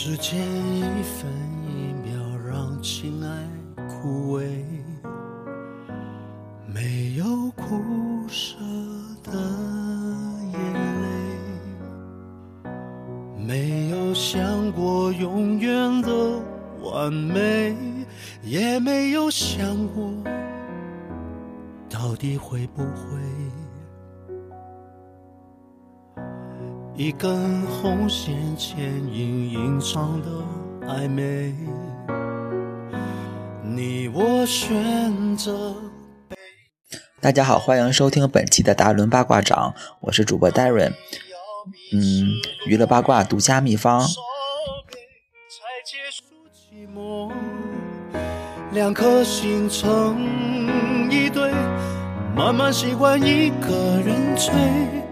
时间一分一秒让情爱枯萎，没有苦涩的眼泪，没有想过永远的完美，也没有想过到底会不会。一根红线牵引隐藏的暧昧，你我选择。大家好，欢迎收听本期的达伦八卦掌，我是主播 Darren。嗯，娱乐八卦独家秘方。两颗心成一对，慢慢习惯一个人追。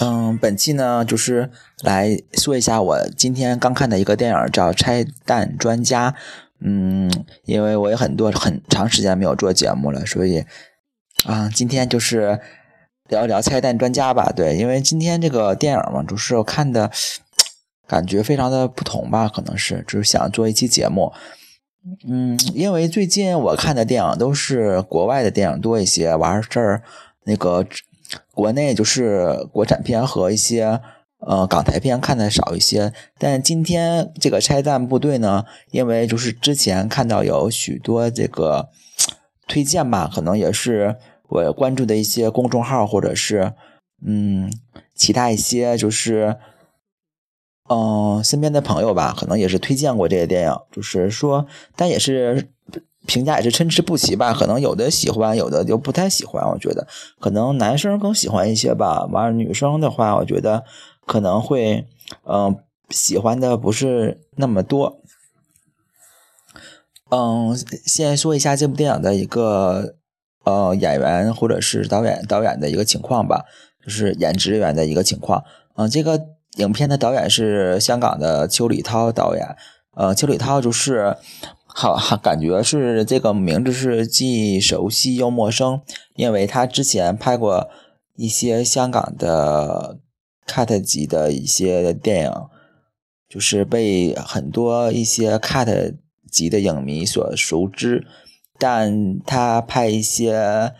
嗯，本期呢就是来说一下我今天刚看的一个电影，叫《拆弹专家》。嗯，因为我有很多很长时间没有做节目了，所以啊，今天就是聊一聊《拆弹专家》吧。对，因为今天这个电影嘛，就是我看的感觉非常的不同吧，可能是就是想做一期节目。嗯，因为最近我看的电影都是国外的电影多一些，完事儿那个。国内就是国产片和一些呃港台片看的少一些，但今天这个拆弹部队呢，因为就是之前看到有许多这个推荐吧，可能也是我关注的一些公众号或者是嗯其他一些就是嗯身边的朋友吧，可能也是推荐过这个电影，就是说但也是。评价也是参差不齐吧，可能有的喜欢，有的就不太喜欢。我觉得可能男生更喜欢一些吧，完了女生的话，我觉得可能会嗯喜欢的不是那么多。嗯，先说一下这部电影的一个呃演员或者是导演导演的一个情况吧，就是演职员的一个情况。嗯，这个影片的导演是香港的邱礼涛导演。呃，邱礼涛就是。好，感觉是这个名字是既熟悉又陌生，因为他之前拍过一些香港的 cut 级的一些电影，就是被很多一些 cut 级的影迷所熟知。但他拍一些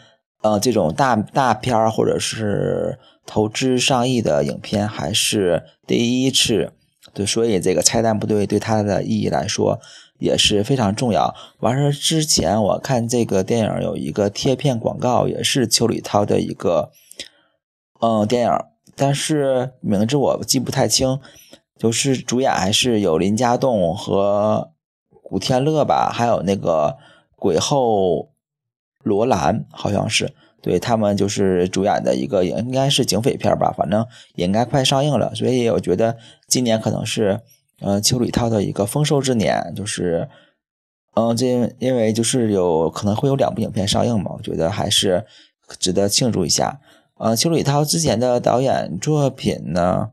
呃这种大大片或者是投资上亿的影片还是第一次，对，所以这个拆弹部队对他的意义来说。也是非常重要。完事之前，我看这个电影有一个贴片广告，也是邱礼涛的一个嗯电影，但是名字我记不太清。就是主演还是有林家栋和古天乐吧，还有那个鬼后罗兰，好像是对他们就是主演的一个，应该是警匪片吧，反正也应该快上映了。所以我觉得今年可能是。呃，邱礼涛的一个丰收之年，就是，嗯，这因为就是有可能会有两部影片上映嘛，我觉得还是值得庆祝一下。呃，邱礼涛之前的导演作品呢，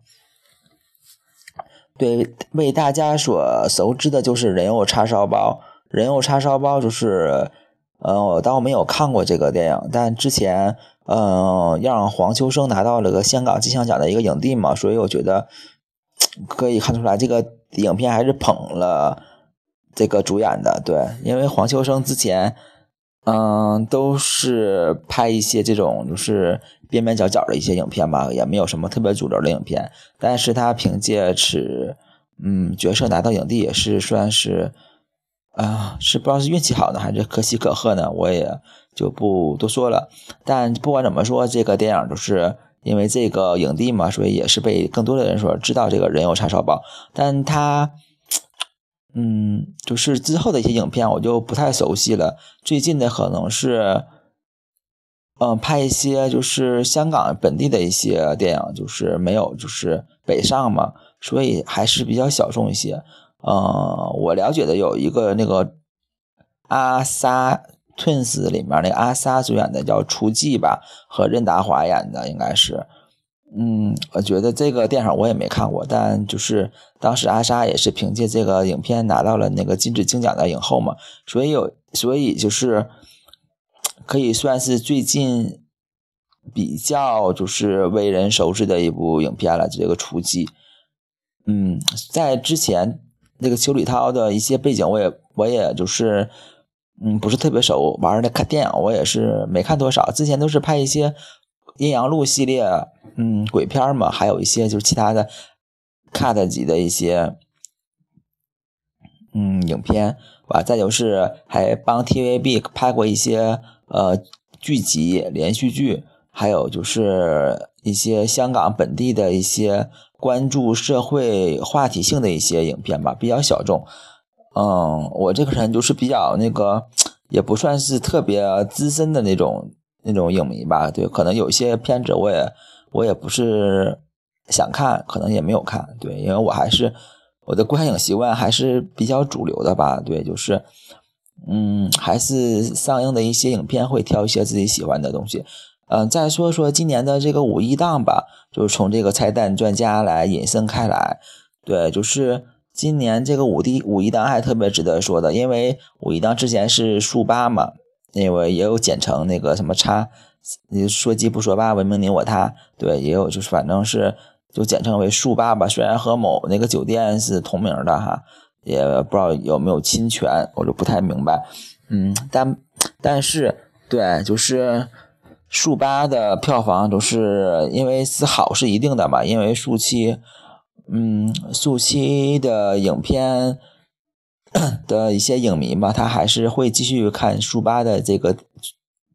对为大家所熟知的就是《人肉叉烧包》，《人肉叉烧包》就是，呃，我倒没有看过这个电影，但之前，嗯，让黄秋生拿到了个香港金像奖的一个影帝嘛，所以我觉得。可以看出来，这个影片还是捧了这个主演的，对，因为黄秋生之前，嗯，都是拍一些这种就是边边角角的一些影片吧，也没有什么特别主流的影片。但是他凭借此，嗯，角色拿到影帝也是算是，啊，是不知道是运气好呢，还是可喜可贺呢？我也就不多说了。但不管怎么说，这个电影就是。因为这个影帝嘛，所以也是被更多的人所知道。这个人有叉烧包，但他，嗯，就是之后的一些影片我就不太熟悉了。最近的可能是，嗯，拍一些就是香港本地的一些电影，就是没有就是北上嘛，所以还是比较小众一些。嗯，我了解的有一个那个阿萨。Twins 里面那个阿 sa 主演的叫《厨妓》吧，和任达华演的应该是，嗯，我觉得这个电影我也没看过，但就是当时阿 sa 也是凭借这个影片拿到了那个金质金奖的影后嘛，所以有，所以就是 可以算是最近比较就是为人熟知的一部影片了，这个《厨妓》。嗯，在之前那个邱礼涛的一些背景，我也我也就是嗯不是特别熟，玩的看电影我也是没看多少。之前都是拍一些阴阳路系列，嗯，鬼片嘛，还有一些就是其他的 cut 级的一些嗯影片，吧。再就是还帮 TVB 拍过一些呃剧集、连续剧，还有就是一些香港本地的一些。关注社会话题性的一些影片吧，比较小众。嗯，我这个人就是比较那个，也不算是特别资深的那种那种影迷吧。对，可能有些片子我也我也不是想看，可能也没有看。对，因为我还是我的观影习惯还是比较主流的吧。对，就是嗯，还是上映的一些影片会挑一些自己喜欢的东西。嗯，再说说今年的这个五一档吧，就是从这个拆弹专家来引申开来。对，就是今年这个五一五一档还特别值得说的，因为五一档之前是速八嘛，因为也有简称那个什么叉，说鸡不说八，文明你我他。对，也有就是反正是就简称为速八吧。虽然和某那个酒店是同名的哈，也不知道有没有侵权，我就不太明白。嗯，但但是对，就是。速八的票房都是因为是好是一定的嘛，因为速七，嗯，速七的影片 的一些影迷嘛，他还是会继续看速八的这个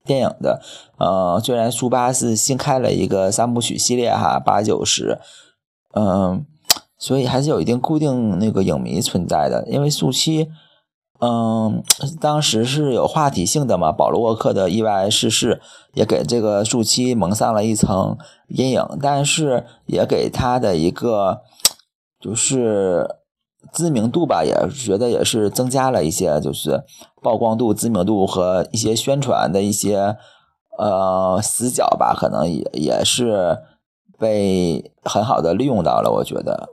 电影的。呃，虽然速八是新开了一个三部曲系列哈，八九十，嗯，所以还是有一定固定那个影迷存在的，因为速七。嗯，当时是有话题性的嘛？保罗沃克的意外逝世也给这个速七蒙上了一层阴影，但是也给他的一个就是知名度吧，也觉得也是增加了一些，就是曝光度、知名度和一些宣传的一些呃死角吧，可能也也是被很好的利用到了，我觉得。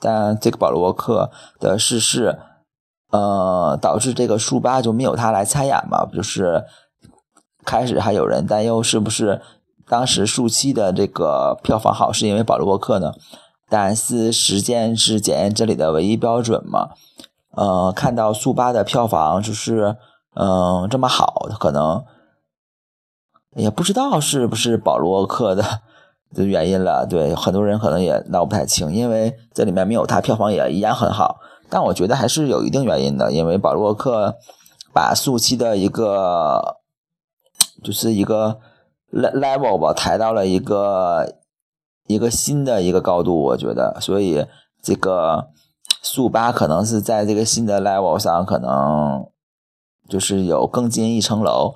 但这个保罗沃克的逝世。呃，导致这个速八就没有他来参演嘛？就是开始还有人担忧是不是当时速七的这个票房好是因为保罗沃克呢？但是时间是检验真理的唯一标准嘛？呃，看到速八的票房就是嗯这么好，可能也不知道是不是保罗克的的原因了。对，很多人可能也闹不太清，因为这里面没有他，票房也一样很好。但我觉得还是有一定原因的，因为保罗克把速七的一个就是一个 level 吧抬到了一个一个新的一个高度，我觉得，所以这个速八可能是在这个新的 level 上，可能就是有更进一层楼，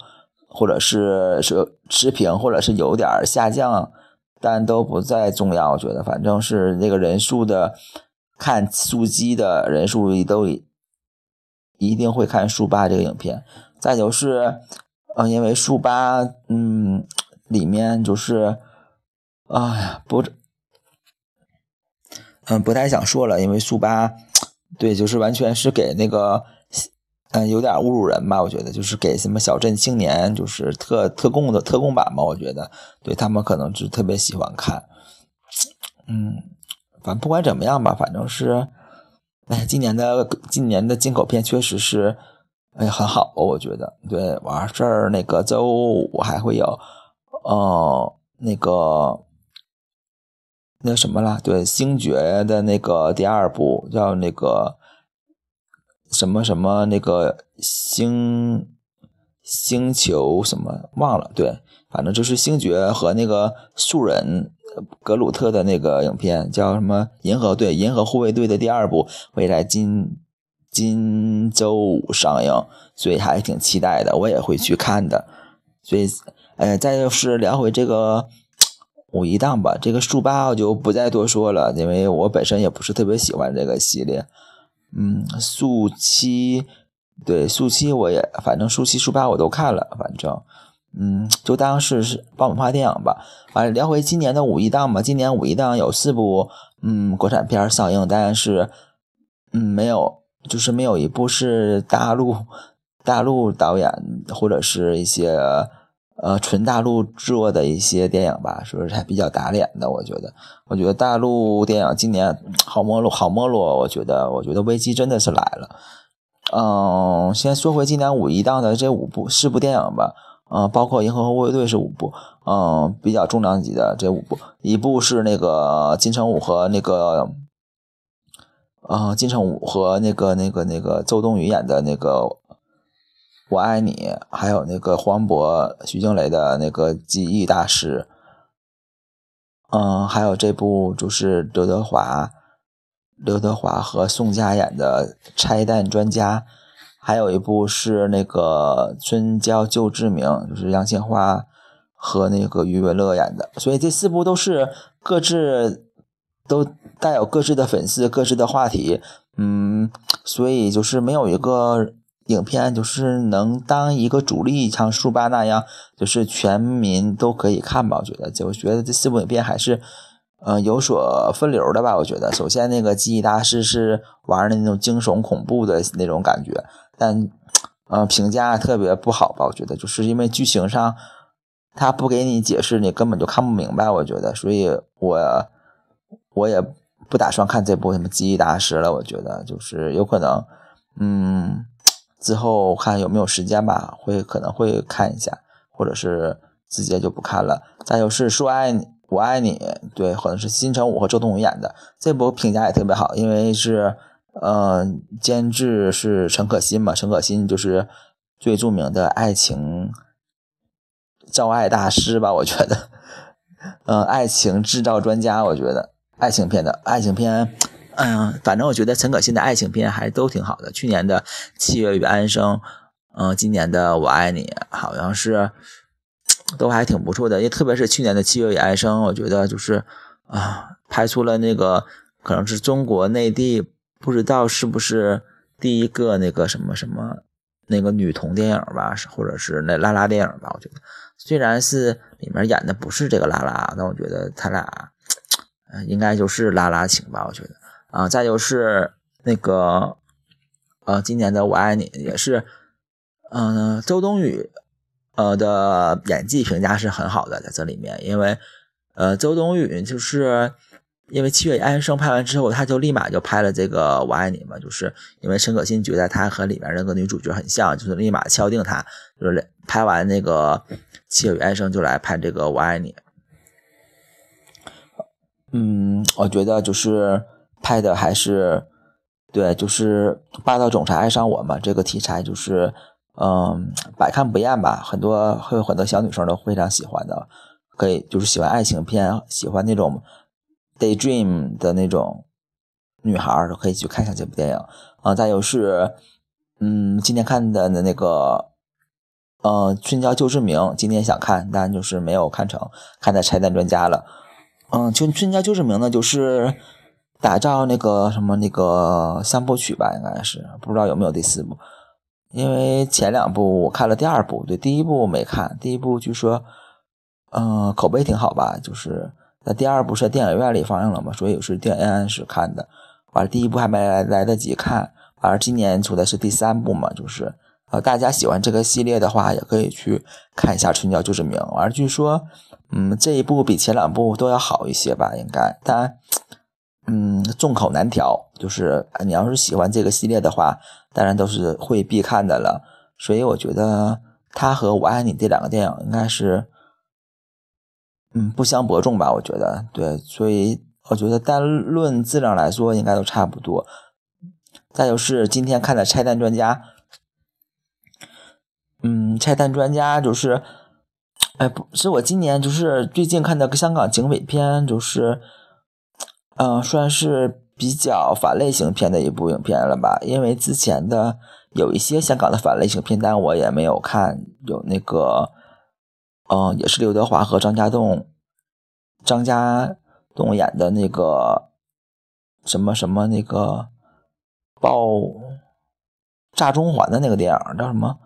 或者是是持平，或者是有点下降，但都不再重要。我觉得，反正是那个人数的。看速七的人数都一定会看速八这个影片。再就是，嗯，因为速八，嗯，里面就是，哎呀，不，嗯，不太想说了，因为速八，对，就是完全是给那个，嗯，有点侮辱人吧？我觉得就是给什么小镇青年，就是特特供的特供版嘛？我觉得，对他们可能是特别喜欢看，嗯。反正不管怎么样吧，反正是，哎，今年的今年的进口片确实是，哎，很好，我觉得。对，完事儿那个周五还会有，哦，那个那什么了？对，星爵的那个第二部叫那个什么什么那个星星球什么忘了？对，反正就是星爵和那个树人。格鲁特的那个影片叫什么？银河队，银河护卫队的第二部会在今今周五上映，所以还挺期待的，我也会去看的。所以，哎，再就是聊回这个五一档吧，这个速八我就不再多说了，因为我本身也不是特别喜欢这个系列。嗯，速七，对，速七我也，反正速七、速八我都看了，反正。嗯，就当是是爆米花电影吧。完了，聊回今年的五一档吧。今年五一档有四部嗯国产片上映，但是嗯没有，就是没有一部是大陆大陆导演或者是一些呃纯大陆做的一些电影吧，是不是还比较打脸的？我觉得，我觉得大陆电影今年好没落，好没落。我觉得，我觉得危机真的是来了。嗯，先说回今年五一档的这五部四部电影吧。嗯，包括《银河护卫队》是五部，嗯，比较重量级的这五部，一部是那个金城武和那个，呃，金城武和那个那个那个周冬雨演的那个《我爱你》，还有那个黄渤、徐静蕾的那个《记忆大师》，嗯，还有这部就是刘德华、刘德华和宋佳演的《拆弹专家》。还有一部是那个《春娇救志明》，就是杨千嬅和那个余文乐演的，所以这四部都是各自都带有各自的粉丝、各自的话题，嗯，所以就是没有一个影片就是能当一个主力，像《速八》那样，就是全民都可以看吧？我觉得，就我觉得这四部影片还是。嗯，有所分流的吧？我觉得，首先那个《记忆大师》是玩的那种惊悚恐怖的那种感觉，但，呃，评价特别不好吧？我觉得，就是因为剧情上他不给你解释，你根本就看不明白。我觉得，所以我我也不打算看这部什么《记忆大师》了。我觉得，就是有可能，嗯，之后看有没有时间吧，会可能会看一下，或者是直接就不看了。再就是说爱你。我爱你，对，好像是金城武和周冬雨演的，这部评价也特别好，因为是，呃，监制是陈可辛嘛，陈可辛就是最著名的爱情造爱大师吧，我觉得，嗯，爱情制造专家，我觉得爱情片的爱情片，嗯，反正我觉得陈可辛的爱情片还都挺好的，去年的《七月与安生》，嗯，今年的《我爱你》好像是。都还挺不错的，也特别是去年的《七月与安生》，我觉得就是啊，拍出了那个可能是中国内地不知道是不是第一个那个什么什么那个女同电影吧，或者是那拉拉电影吧。我觉得虽然是里面演的不是这个拉拉，但我觉得他俩 应该就是拉拉情吧。我觉得啊，再就是那个呃，今年的《我爱你》也是嗯，周冬雨。呃的演技评价是很好的，在这里面，因为呃周冬雨就是因为《七月与安生》拍完之后，他就立马就拍了这个《我爱你》嘛，就是因为陈可辛觉得他和里面那个女主角很像，就是立马敲定他，就是拍完那个《七月与安生》就来拍这个《我爱你》。嗯，我觉得就是拍的还是对，就是霸道总裁爱上我嘛，这个题材就是。嗯，百看不厌吧，很多会有很多小女生都非常喜欢的，可以就是喜欢爱情片，喜欢那种 daydream 的那种女孩都可以去看一下这部电影啊。再有是，嗯，今天看的那个，呃，《春娇救志明》，今天想看，但就是没有看成，看在拆弹专家了。嗯，《春春娇救志明》呢，就是打造那个什么那个三部曲吧，应该是不知道有没有第四部。因为前两部我看了第二部，对第一部没看。第一部据说，嗯，口碑挺好吧？就是那第二部是在电影院里放映了嘛，所以是电影院是看的。完了，第一部还没来来得及看。完了，今年出的是第三部嘛，就是呃，大家喜欢这个系列的话，也可以去看一下《春娇救志明》。完了，据说，嗯，这一部比前两部都要好一些吧？应该，但。嗯，众口难调，就是你要是喜欢这个系列的话，当然都是会必看的了。所以我觉得他和我爱你这两个电影应该是，嗯，不相伯仲吧？我觉得对，所以我觉得单论质量来说，应该都差不多。再就是今天看的《拆弹专家》，嗯，《拆弹专家》就是，哎，不是我今年就是最近看的香港警匪片，就是。嗯，算是比较反类型片的一部影片了吧？因为之前的有一些香港的反类型片，但我也没有看。有那个，嗯，也是刘德华和张家栋、张家栋演的那个什么什么那个爆炸中环的那个电影叫什么？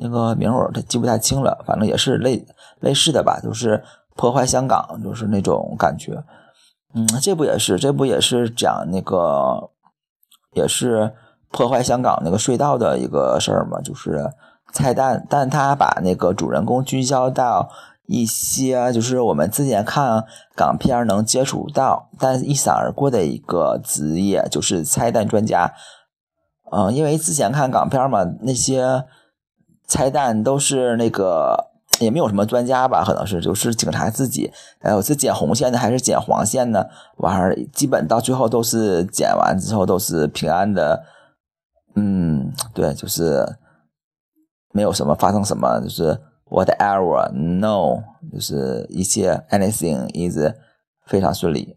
那个名我他记不太清了，反正也是类类似的吧，就是破坏香港，就是那种感觉。嗯，这部也是，这部也是讲那个，也是破坏香港那个隧道的一个事儿嘛，就是彩蛋，但他把那个主人公聚焦到一些就是我们之前看港片能接触到，但一闪而过的一个职业，就是彩蛋专家。嗯，因为之前看港片嘛，那些彩蛋都是那个也没有什么专家吧，可能是就是警察自己，哎，我是剪红线的还是剪黄线呢？完儿基本到最后都是剪完之后都是平安的。嗯，对，就是没有什么发生什么，就是 whatever no，就是一切 anything is 非常顺利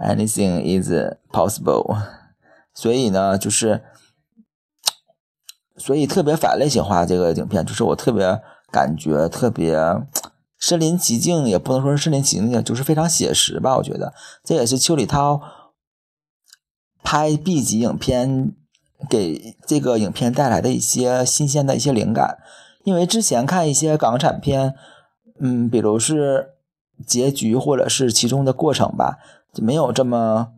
，anything is possible。所以呢，就是，所以特别反类型化这个影片，就是我特别感觉特别身临其境，也不能说是身临其境，就是非常写实吧。我觉得这也是邱礼涛拍 B 级影片给这个影片带来的一些新鲜的一些灵感。因为之前看一些港产片，嗯，比如是结局或者是其中的过程吧，就没有这么。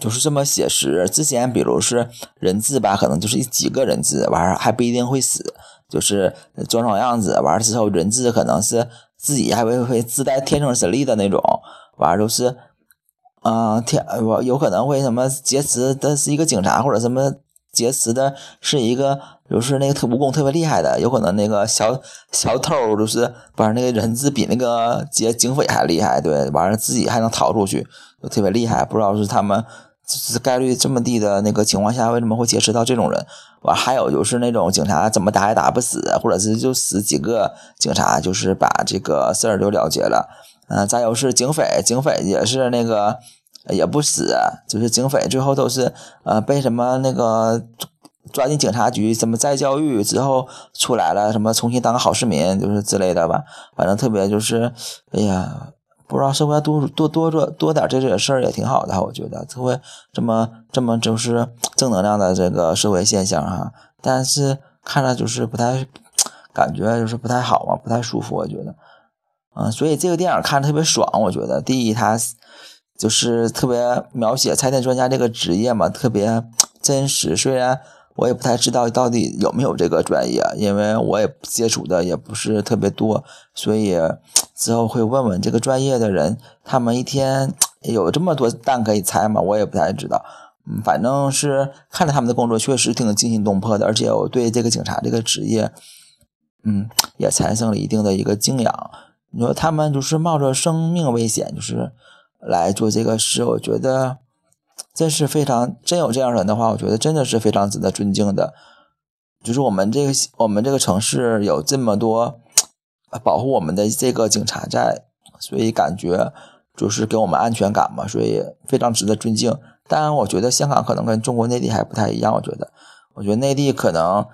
就是这么写实。之前比如是人质吧，可能就是几个人质，完儿还不一定会死，就是装装样子。完了之后，人质可能是自己还会会自带天生神力的那种。完儿都是，嗯，天我有可能会什么劫持的是一个警察，或者什么劫持的是一个就是那个特武功特别厉害的，有可能那个小小偷就是把那个人质比那个劫警匪还厉害，对，完了自己还能逃出去，就特别厉害。不知道是他们。是概率这么低的那个情况下，为什么会劫持到这种人？完还有就是那种警察怎么打也打不死，或者是就死几个警察，就是把这个事儿就了结了。嗯，再有是警匪，警匪也是那个也不死，就是警匪最后都是呃被什么那个抓进警察局，什么再教育之后出来了，什么重新当个好市民，就是之类的吧。反正特别就是，哎呀。不知道社会多多多做多点这些事儿也挺好的，我觉得这会这么这么就是正能量的这个社会现象哈。但是看着就是不太感觉就是不太好嘛，不太舒服，我觉得。嗯，所以这个电影看着特别爽，我觉得。第一，它就是特别描写拆电专家这个职业嘛，特别真实。虽然我也不太知道到底有没有这个专业，因为我也接触的也不是特别多，所以。之后会问问这个专业的人，他们一天有这么多蛋可以拆吗？我也不太知道。嗯，反正是看着他们的工作确实挺惊心动魄的，而且我对这个警察这个职业，嗯，也产生了一定的一个敬仰。你说他们就是冒着生命危险，就是来做这个事，我觉得真是非常真有这样人的话，我觉得真的是非常值得尊敬的。就是我们这个我们这个城市有这么多。保护我们的这个警察在，所以感觉就是给我们安全感嘛，所以非常值得尊敬。当然，我觉得香港可能跟中国内地还不太一样。我觉得，我觉得内地可能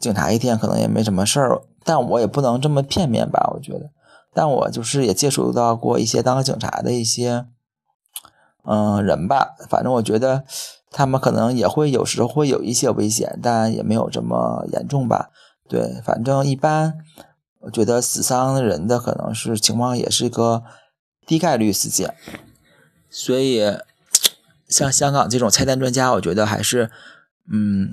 警察一天可能也没什么事儿，但我也不能这么片面吧。我觉得，但我就是也接触到过一些当警察的一些嗯人吧。反正我觉得他们可能也会有时候会有一些危险，但也没有这么严重吧。对，反正一般。我觉得死伤人的可能是情况也是一个低概率事件，所以像香港这种拆弹专家，我觉得还是嗯，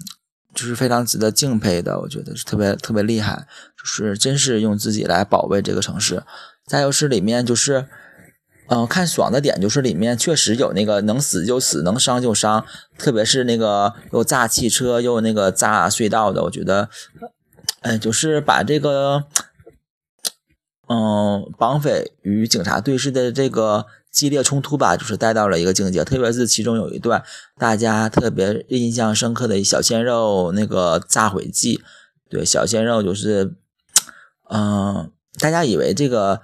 就是非常值得敬佩的。我觉得是特别特别厉害，就是真是用自己来保卫这个城市。再就是里面就是嗯，看爽的点就是里面确实有那个能死就死，能伤就伤，特别是那个又炸汽车又那个炸隧道的，我觉得嗯，就是把这个。嗯，绑匪与警察对峙的这个激烈冲突吧，就是带到了一个境界。特别是其中有一段大家特别印象深刻的小鲜肉那个炸毁记，对，小鲜肉就是，嗯，大家以为这个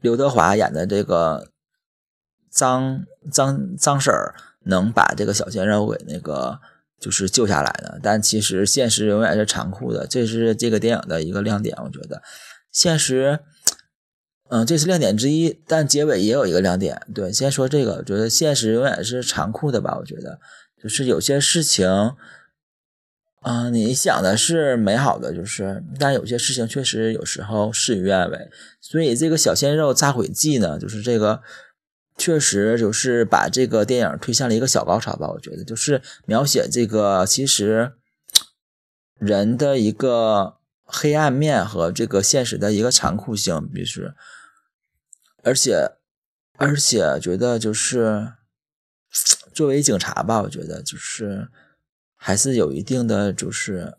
刘德华演的这个张张张婶儿能把这个小鲜肉给那个就是救下来的，但其实现实永远是残酷的，这是这个电影的一个亮点，我觉得。现实，嗯，这是亮点之一，但结尾也有一个亮点。对，先说这个，我觉得现实永远是残酷的吧？我觉得，就是有些事情，嗯，你想的是美好的，就是，但有些事情确实有时候事与愿违。所以这个小鲜肉炸毁记呢，就是这个确实就是把这个电影推向了一个小高潮吧。我觉得就是描写这个其实人的一个黑暗面和这个现实的一个残酷性，必须，而且而且觉得就是 作为警察吧，我觉得就是还是有一定的就是。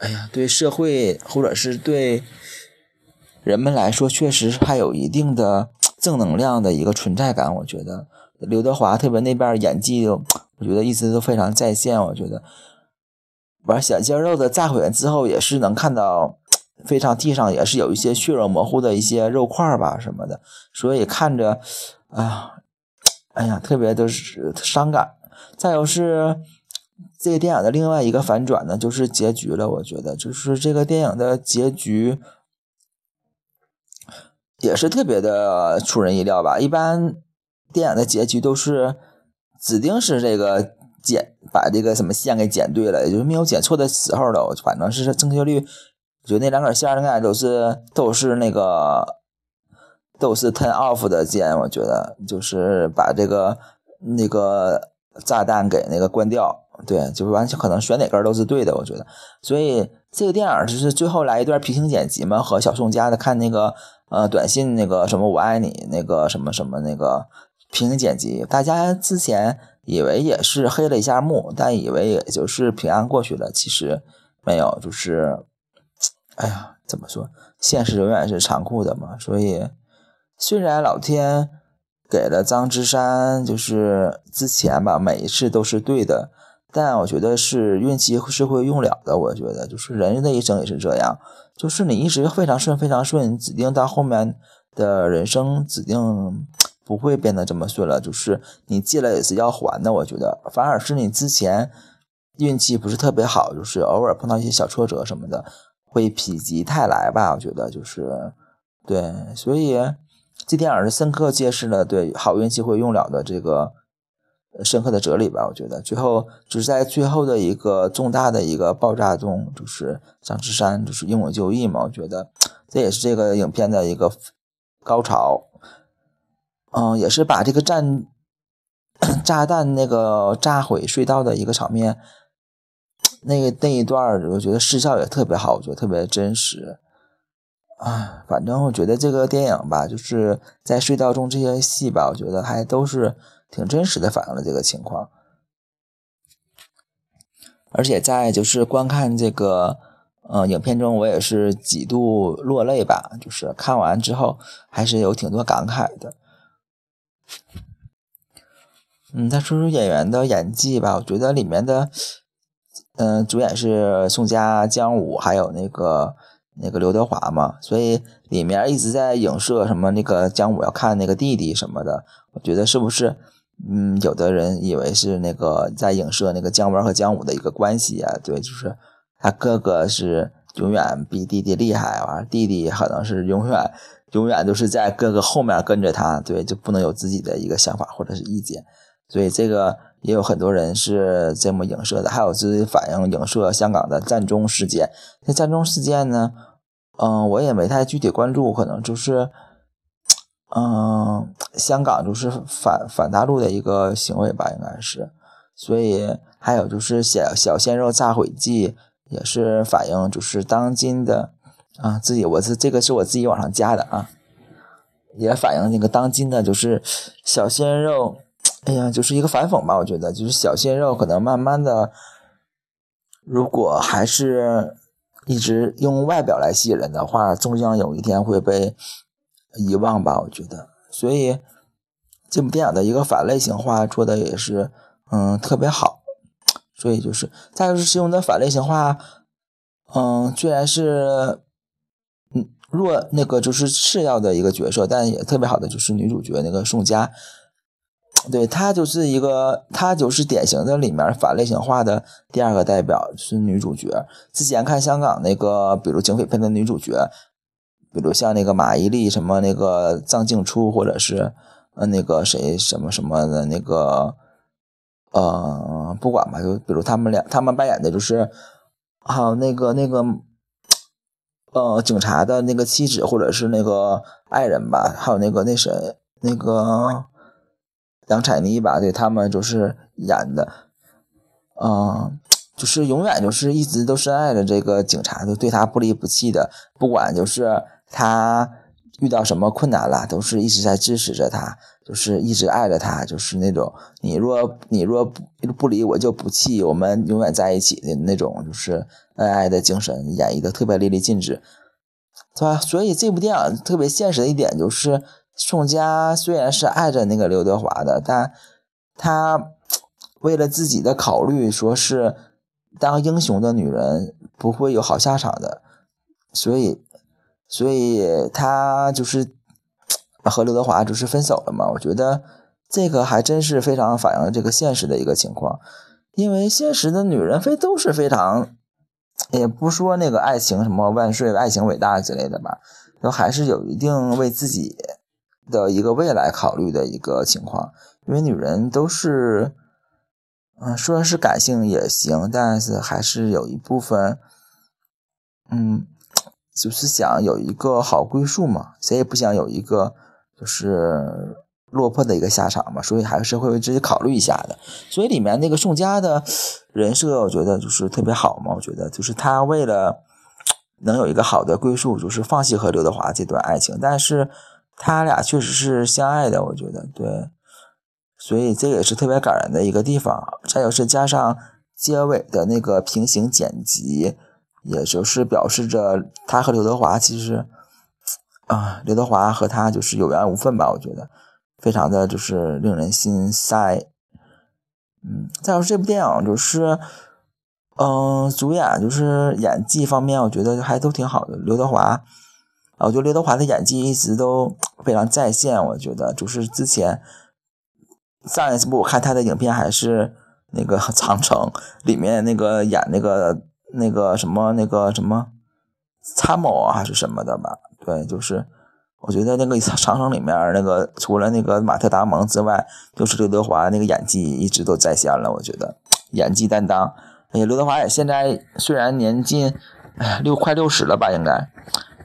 哎呀，对社会或者是对人们来说，确实还有一定的正能量的一个存在感。我觉得刘德华特别那边演技，我觉得一直都非常在线。我觉得玩小鲜肉的炸毁之后，也是能看到非常地上也是有一些血肉模糊的一些肉块吧什么的，所以看着，哎呀，哎呀，特别的是伤感。再有是。这个电影的另外一个反转呢，就是结局了。我觉得，就是这个电影的结局也是特别的出人意料吧。一般电影的结局都是指定是这个剪把这个什么线给剪对了，也就是没有剪错的时候了。反正是正确率，我觉得那两根线应该都是都是那个都是 turn off 的键。我觉得就是把这个那个炸弹给那个关掉。对，就是完全可能选哪根都是对的，我觉得。所以这个电影就是最后来一段平行剪辑嘛，和小宋家的看那个呃短信那个什么我爱你那个什么什么那个平行剪辑。大家之前以为也是黑了一下幕，但以为也就是平安过去了，其实没有，就是哎呀，怎么说？现实永远是残酷的嘛。所以虽然老天给了张之山，就是之前吧，每一次都是对的。但我觉得是运气是会用了的。我觉得就是人的一生也是这样，就是你一直非常顺非常顺，指定到后面的人生指定 不会变得这么顺了。就是你借了也是要还的。我觉得反而是你之前运气不是特别好，就是偶尔碰到一些小挫折什么的，会否极泰来吧。我觉得就是对，所以这电影是深刻揭示了对好运气会用了的这个。深刻的哲理吧，我觉得最后就是在最后的一个重大的一个爆炸中，就是张之山就是英勇就义嘛，我觉得这也是这个影片的一个高潮。嗯，也是把这个战 炸弹那个炸毁隧道的一个场面，那个那一段我觉得视效也特别好，我觉得特别真实。啊，反正我觉得这个电影吧，就是在隧道中这些戏吧，我觉得还都是。挺真实的反映了这个情况，而且在就是观看这个呃影片中，我也是几度落泪吧。就是看完之后，还是有挺多感慨的。嗯，再说说演员的演技吧，我觉得里面的嗯主演是宋佳、姜武，还有那个那个刘德华嘛，所以里面一直在影射什么那个姜武要看那个弟弟什么的，我觉得是不是？嗯，有的人以为是那个在影射那个姜文和姜武的一个关系啊，对，就是他哥哥是永远比弟弟厉害，完弟弟可能是永远永远都是在哥哥后面跟着他，对，就不能有自己的一个想法或者是意见，所以这个也有很多人是这么影射的，还有是反映影射香港的战中事件。那战中事件呢，嗯，我也没太具体关注，可能就是。嗯，香港就是反反大陆的一个行为吧，应该是。所以还有就是小小鲜肉炸毁记，也是反映就是当今的啊自己，我是这个是我自己往上加的啊，也反映那个当今的就是小鲜肉，哎呀，就是一个反讽吧，我觉得就是小鲜肉可能慢慢的，如果还是一直用外表来吸引人的话，终将有一天会被。遗忘吧，我觉得，所以这部电影的一个反类型化做的也是，嗯，特别好。所以就是，再就是使用的反类型化，嗯，虽然是，嗯，弱那个就是次要的一个角色，但也特别好的就是女主角那个宋佳，对她就是一个，她就是典型的里面反类型化的第二个代表是女主角。之前看香港那个，比如警匪片的女主角。比如像那个马伊琍，什么那个张静初，或者是呃那个谁什么什么的那个，呃，不管吧，就比如他们俩，他们扮演的就是，还有那个那个，呃，警察的那个妻子或者是那个爱人吧，还有那个那谁那个杨采妮吧，对他们就是演的，嗯，就是永远就是一直都深爱着这个警察，就对他不离不弃的，不管就是他遇到什么困难了，都是一直在支持着他，就是一直爱着他，就是那种你若你若不不离我就不弃，我们永远在一起的那种，就是恩爱的精神，演绎的特别淋漓尽致，是吧？所以这部电影特别现实的一点就是。宋佳虽然是爱着那个刘德华的，但他为了自己的考虑，说是当英雄的女人不会有好下场的，所以，所以他就是和刘德华就是分手了嘛。我觉得这个还真是非常反映了这个现实的一个情况，因为现实的女人非都是非常，也不说那个爱情什么万岁、爱情伟大之类的吧，都还是有一定为自己。的一个未来考虑的一个情况，因为女人都是，嗯，说是感性也行，但是还是有一部分，嗯，就是想有一个好归宿嘛，谁也不想有一个就是落魄的一个下场嘛，所以还是会为自己考虑一下的。所以里面那个宋佳的人设，我觉得就是特别好嘛，我觉得就是他为了能有一个好的归宿，就是放弃和刘德华这段爱情，但是。他俩确实是相爱的，我觉得对，所以这也是特别感人的一个地方。再有是加上结尾的那个平行剪辑，也就是表示着他和刘德华其实啊，刘德华和他就是有缘无分吧。我觉得非常的就是令人心塞。嗯，再说这部电影就是，嗯，主演就是演技方面，我觉得还都挺好的。刘德华。我觉得刘德华的演技一直都非常在线。我觉得就是之前上一次我看他的影片还是那个《长城》里面那个演那个那个什么那个什么参谋啊还是什么的吧？对，就是我觉得那个《长城》里面那个除了那个马特·达蒙之外，就是刘德华那个演技一直都在线了。我觉得演技担当。哎呀，刘德华也现在虽然年近哎六快六十了吧，应该。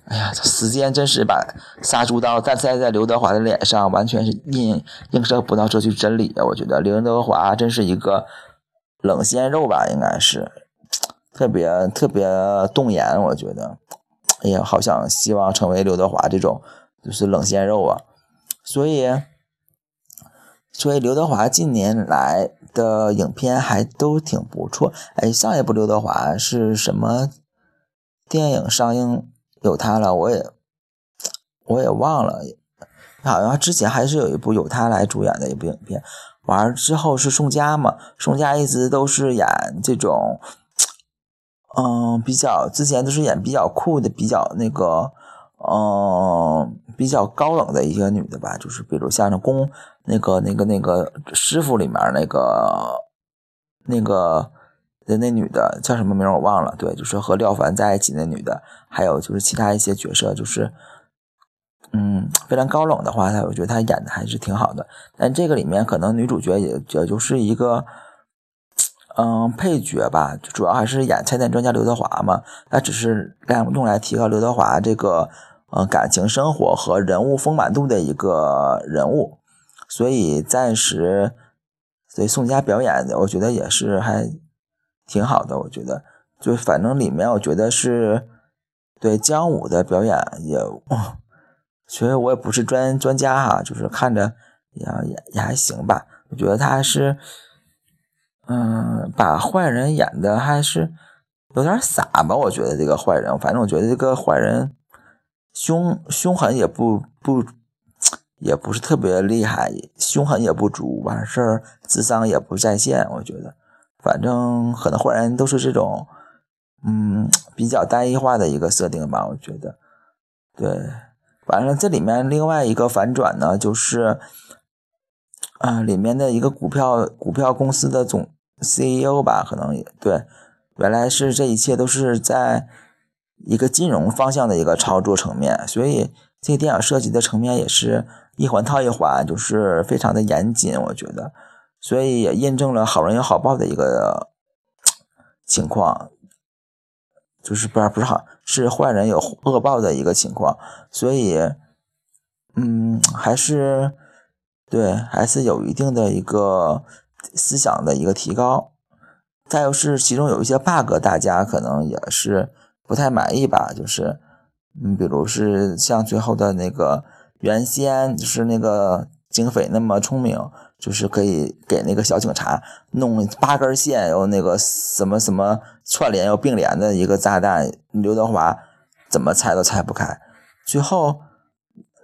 哎呀，这时间真是把杀猪刀再塞在刘德华的脸上，完全是映映射不到这句真理啊！我觉得刘德华真是一个冷鲜肉吧，应该是特别特别动眼。我觉得，哎呀，好想希望成为刘德华这种就是冷鲜肉啊！所以，所以刘德华近年来的影片还都挺不错。哎，上一部刘德华是什么电影上映？有他了，我也我也忘了，好像之前还是有一部有他来主演的一部影片，完了之后是宋佳嘛，宋佳一直都是演这种，嗯，比较之前都是演比较酷的，比较那个，嗯，比较高冷的一个女的吧，就是比如像那宫那个那个那个师傅里面那个那个。的那女的叫什么名我忘了，对，就是和廖凡在一起那女的，还有就是其他一些角色，就是，嗯，非常高冷的话，她我觉得她演的还是挺好的。但这个里面可能女主角也也就是一个，嗯，配角吧，主要还是演拆弹专家刘德华嘛，他只是用用来提高刘德华这个，呃，感情生活和人物丰满度的一个人物，所以暂时，所以宋佳表演的，我觉得也是还。挺好的，我觉得，就反正里面我觉得是对姜武的表演也，其实我也不是专专家哈，就是看着也也也还行吧。我觉得他还是，嗯，把坏人演的还是有点傻吧。我觉得这个坏人，反正我觉得这个坏人凶凶狠也不不也不是特别厉害，凶狠也不足，完事儿智商也不在线，我觉得。反正很多坏人都是这种，嗯，比较单一化的一个设定吧，我觉得。对，完了这里面另外一个反转呢，就是，啊，里面的一个股票股票公司的总 CEO 吧，可能也对，原来是这一切都是在一个金融方向的一个操作层面，所以这个电影设计的层面也是一环套一环，就是非常的严谨，我觉得。所以也印证了好人有好报的一个情况，就是不是不是好是坏人有恶报的一个情况。所以，嗯，还是对，还是有一定的一个思想的一个提高。再又是其中有一些 bug，大家可能也是不太满意吧，就是嗯，比如是像最后的那个原先就是那个警匪那么聪明，就是可以给那个小警察弄八根线，有那个什么什么串联又并联的一个炸弹，刘德华怎么拆都拆不开，最后。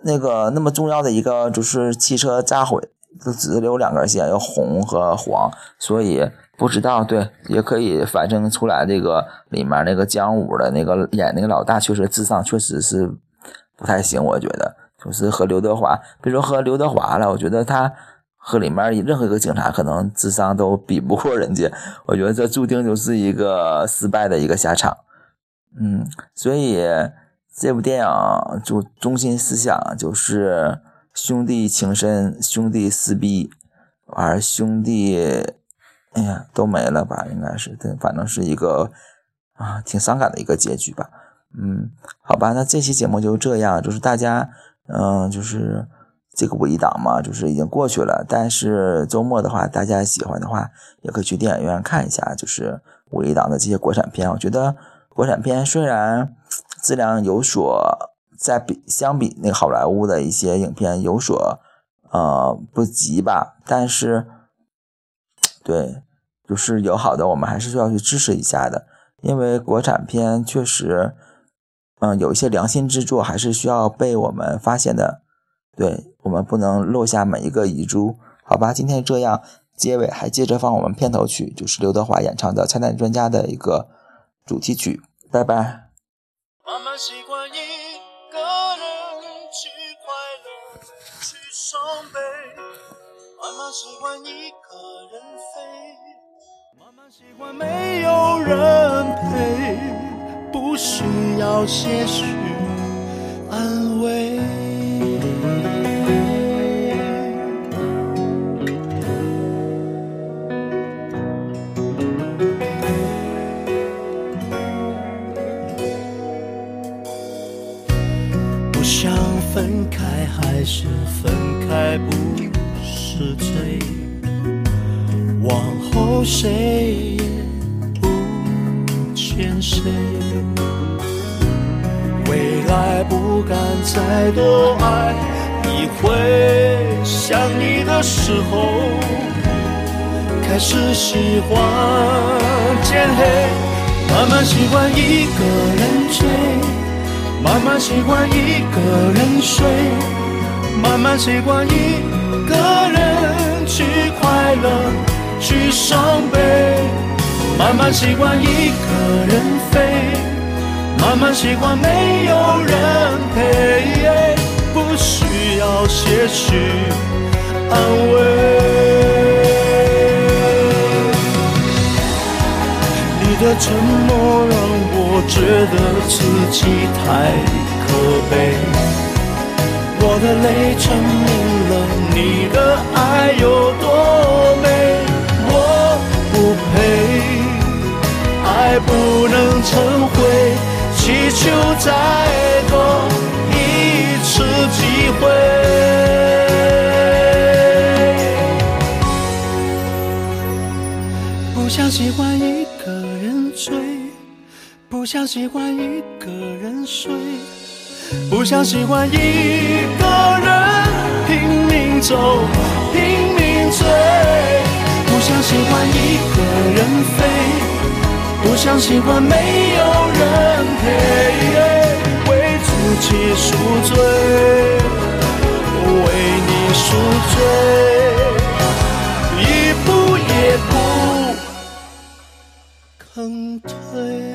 那个那么重要的一个就是汽车炸毁，就只留两根线，有红和黄，所以不知道对，也可以反映出来这个里面那个姜武的那个演那个老大，确实智商确实是不太行，我觉得就是和刘德华，比如说和刘德华了，我觉得他和里面任何一个警察可能智商都比不过人家，我觉得这注定就是一个失败的一个下场，嗯，所以。这部电影就中心思想就是兄弟情深，兄弟撕逼，完兄弟，哎呀都没了吧？应该是，反正是一个啊挺伤感的一个结局吧。嗯，好吧，那这期节目就这样，就是大家，嗯，就是这个五一档嘛，就是已经过去了。但是周末的话，大家喜欢的话，也可以去电影院看一下，就是五一档的这些国产片。我觉得国产片虽然。质量有所在比相比那个好莱坞的一些影片有所呃不及吧，但是对，就是有好的，我们还是需要去支持一下的，因为国产片确实，嗯，有一些良心之作还是需要被我们发现的，对我们不能落下每一个遗珠，好吧？今天这样，结尾还接着放我们片头曲，就是刘德华演唱的《拆弹专家》的一个主题曲，拜拜。慢慢习惯没有人陪，不需要些许安慰。不想分开还是分开不是罪，忘后谁也不欠谁。未来不敢再多爱一回，想你的时候开始喜欢天黑，慢慢习惯一个人追，慢慢习惯一个人睡。慢慢习惯一个人去快乐，去伤悲。慢慢习惯一个人飞，慢慢习惯没有人陪，不需要些许安慰。你的沉默让我觉得自己太可悲。我的泪证明了你的爱有多美，配，爱不能成灰，祈求再多一次机会。不想喜欢一个人醉，不想喜欢一个人睡。不想喜欢一个人拼命走，拼命。不想喜欢一个人飞不想喜欢没有人陪为自己赎罪为你赎罪一步也不肯退。